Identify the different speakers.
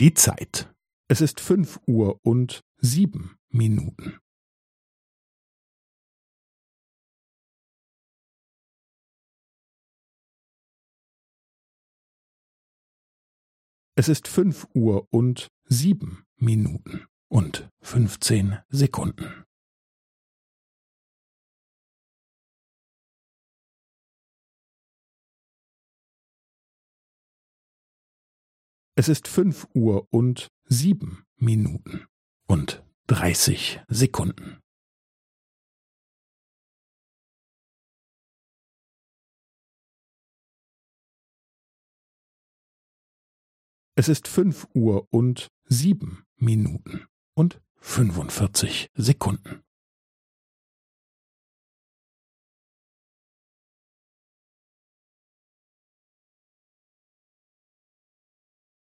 Speaker 1: Die Zeit. Es ist fünf Uhr und sieben Minuten. Es ist fünf Uhr und sieben Minuten und fünfzehn Sekunden. Es ist fünf Uhr und sieben Minuten und dreißig Sekunden. Es ist fünf Uhr und sieben Minuten und fünfundvierzig Sekunden.